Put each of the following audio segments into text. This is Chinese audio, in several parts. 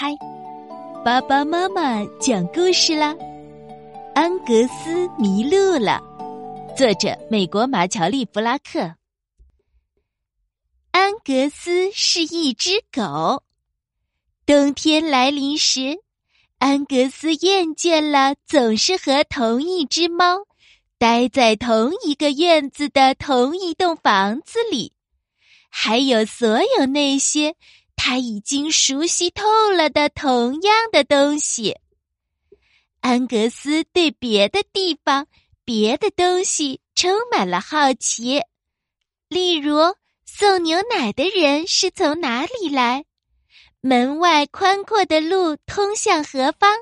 开，爸爸妈妈讲故事啦。安格斯迷路了，作者美国马乔丽·弗拉克。安格斯是一只狗。冬天来临时，安格斯厌倦了总是和同一只猫待在同一个院子的同一栋房子里，还有所有那些。他已经熟悉透了的同样的东西。安格斯对别的地方、别的东西充满了好奇，例如送牛奶的人是从哪里来？门外宽阔的路通向何方？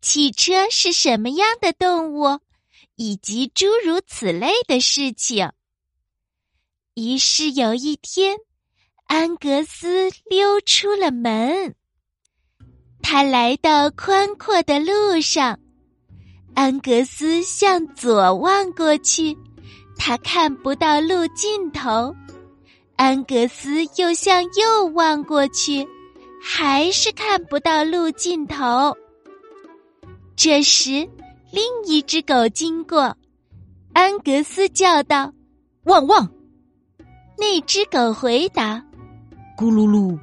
汽车是什么样的动物？以及诸如此类的事情。于是有一天。安格斯溜出了门，他来到宽阔的路上。安格斯向左望过去，他看不到路尽头。安格斯又向右望过去，还是看不到路尽头。这时，另一只狗经过，安格斯叫道：“汪汪！”那只狗回答。咕噜噜。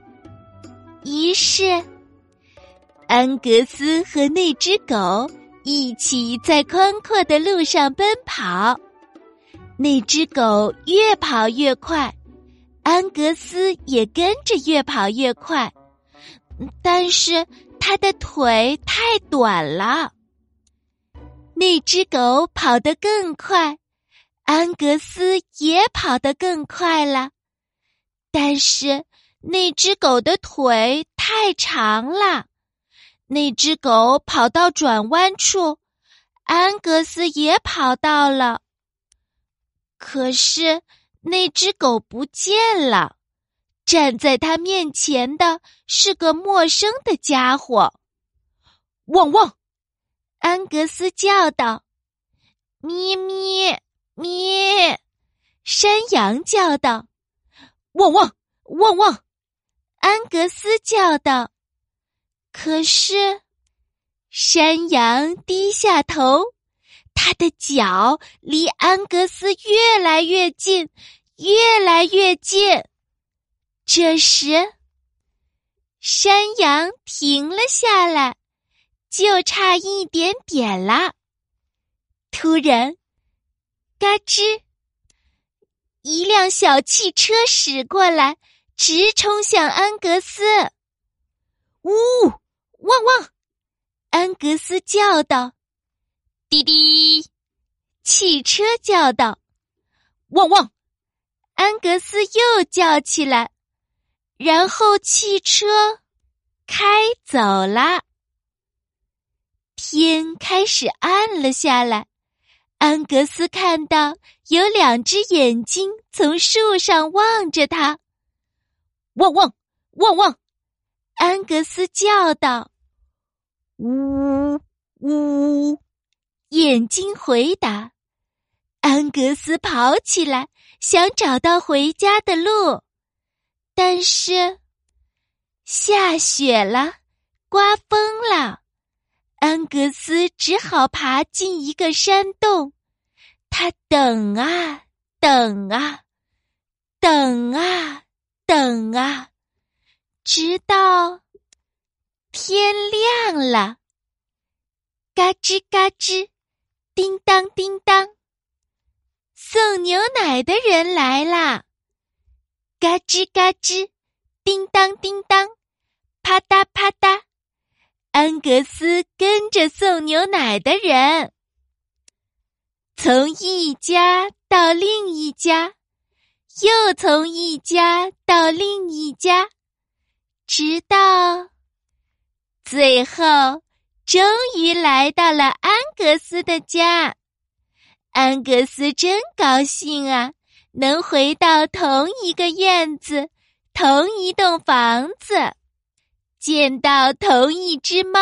于是，安格斯和那只狗一起在宽阔的路上奔跑。那只狗越跑越快，安格斯也跟着越跑越快。但是他的腿太短了。那只狗跑得更快，安格斯也跑得更快了。但是。那只狗的腿太长了，那只狗跑到转弯处，安格斯也跑到了。可是那只狗不见了，站在他面前的是个陌生的家伙。汪汪！安格斯叫道：“咩咩咩！”山羊叫道：“汪汪汪汪！”安格斯叫道：“可是，山羊低下头，他的脚离安格斯越来越近，越来越近。这时，山羊停了下来，就差一点点了。突然，嘎吱，一辆小汽车驶过来。”直冲向安格斯，呜，汪汪！安格斯叫道：“滴滴！”汽车叫道：“汪汪！”安格斯又叫起来，然后汽车开走了。天开始暗了下来，安格斯看到有两只眼睛从树上望着他。汪汪汪汪！安格斯叫道：“呜呜！”眼睛回答。安格斯跑起来，想找到回家的路，但是下雪了，刮风了。安格斯只好爬进一个山洞。他等啊等啊等啊。等啊，直到天亮了。嘎吱嘎吱，叮当叮当，送牛奶的人来啦！嘎吱嘎吱，叮当叮当，啪嗒啪嗒。安格斯跟着送牛奶的人，从一家到另一家。又从一家到另一家，直到最后，终于来到了安格斯的家。安格斯真高兴啊，能回到同一个院子、同一栋房子，见到同一只猫，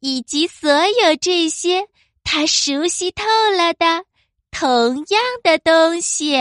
以及所有这些他熟悉透了的同样的东西。